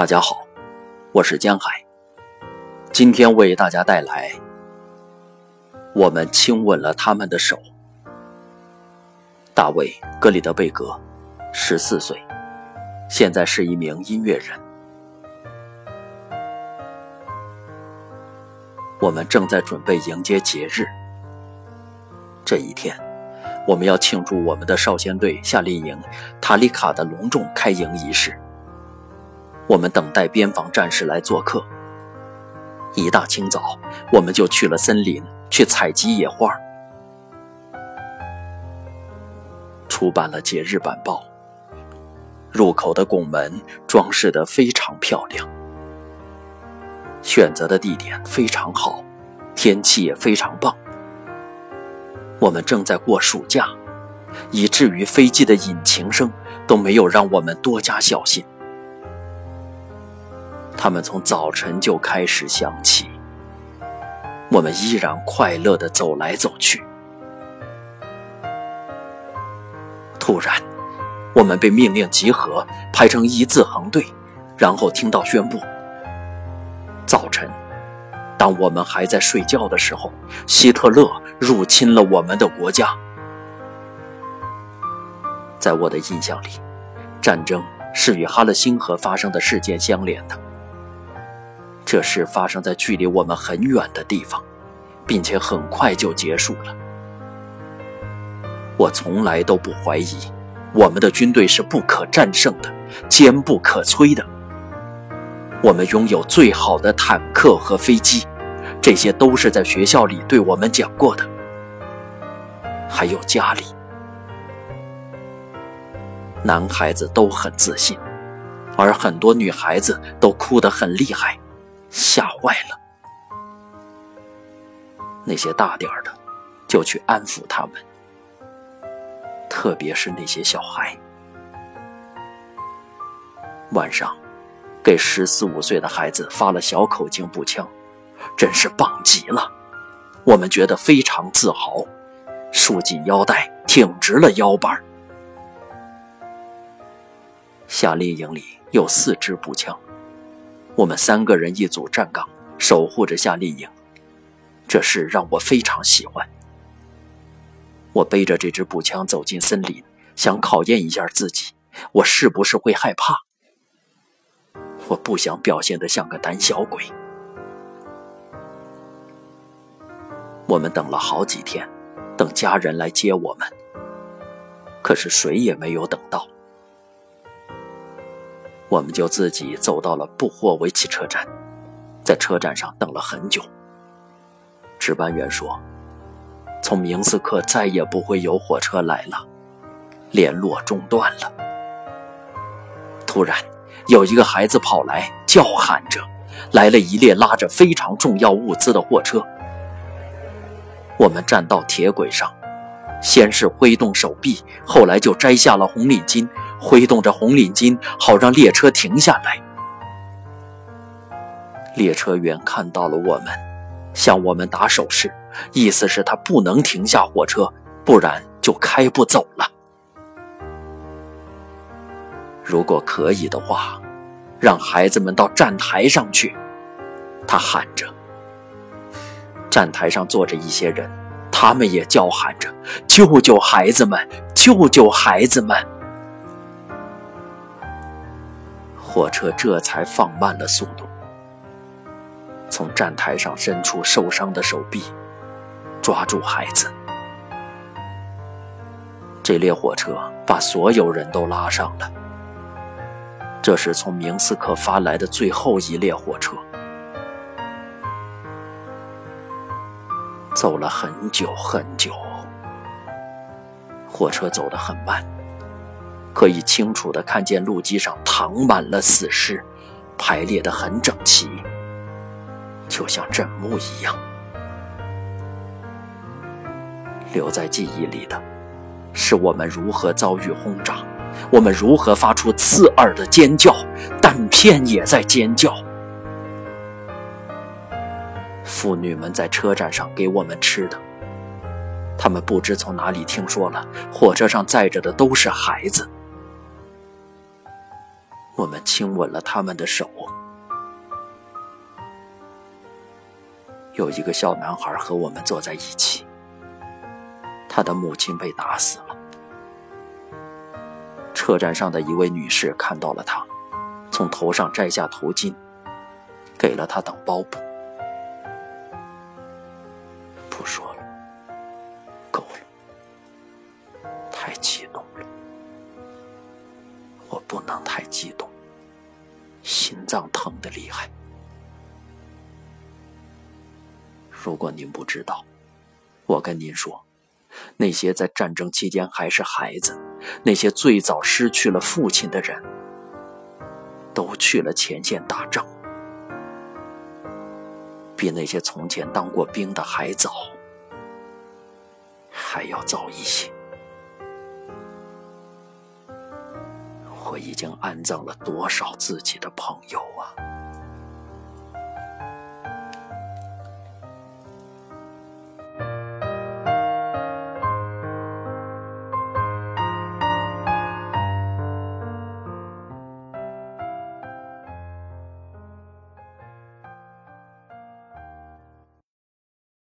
大家好，我是江海。今天为大家带来《我们亲吻了他们的手》。大卫·格里德贝格，十四岁，现在是一名音乐人。我们正在准备迎接节日。这一天，我们要庆祝我们的少先队夏令营塔里卡的隆重开营仪式。我们等待边防战士来做客。一大清早，我们就去了森林去采集野花。出版了节日版报。入口的拱门装饰得非常漂亮。选择的地点非常好，天气也非常棒。我们正在过暑假，以至于飞机的引擎声都没有让我们多加小心。他们从早晨就开始响起，我们依然快乐地走来走去。突然，我们被命令集合，排成一字横队，然后听到宣布：早晨，当我们还在睡觉的时候，希特勒入侵了我们的国家。在我的印象里，战争是与哈勒星河发生的事件相连的。这事发生在距离我们很远的地方，并且很快就结束了。我从来都不怀疑我们的军队是不可战胜的、坚不可摧的。我们拥有最好的坦克和飞机，这些都是在学校里对我们讲过的。还有家里，男孩子都很自信，而很多女孩子都哭得很厉害。吓坏了，那些大点儿的就去安抚他们，特别是那些小孩。晚上，给十四五岁的孩子发了小口径步枪，真是棒极了，我们觉得非常自豪，束紧腰带，挺直了腰板。夏令营里有四支步枪。我们三个人一组站岗，守护着夏令营，这事让我非常喜欢。我背着这支步枪走进森林，想考验一下自己，我是不是会害怕？我不想表现得像个胆小鬼。我们等了好几天，等家人来接我们，可是谁也没有等到。我们就自己走到了布霍维奇车站，在车站上等了很久。值班员说：“从明斯克再也不会有火车来了，联络中断了。”突然，有一个孩子跑来，叫喊着：“来了一列拉着非常重要物资的货车。”我们站到铁轨上，先是挥动手臂，后来就摘下了红领巾。挥动着红领巾，好让列车停下来。列车员看到了我们，向我们打手势，意思是他不能停下火车，不然就开不走了。如果可以的话，让孩子们到站台上去。他喊着。站台上坐着一些人，他们也叫喊着：“救救孩子们！救救孩子们！”火车这才放慢了速度，从站台上伸出受伤的手臂，抓住孩子。这列火车把所有人都拉上了。这是从明斯克发来的最后一列火车，走了很久很久，火车走得很慢。可以清楚地看见路基上躺满了死尸，排列得很整齐，就像枕木一样。留在记忆里的，是我们如何遭遇轰炸，我们如何发出刺耳的尖叫，弹片也在尖叫。妇女们在车站上给我们吃的，他们不知从哪里听说了，火车上载着的都是孩子。我们亲吻了他们的手。有一个小男孩和我们坐在一起，他的母亲被打死了。车站上的一位女士看到了他，从头上摘下头巾，给了他当包布。不说了，够了，太激动了，我不能太激动，心脏疼得厉害。如果您不知道，我跟您说，那些在战争期间还是孩子，那些最早失去了父亲的人，都去了前线打仗，比那些从前当过兵的还早，还要早一些。我已经安葬了多少自己的朋友啊！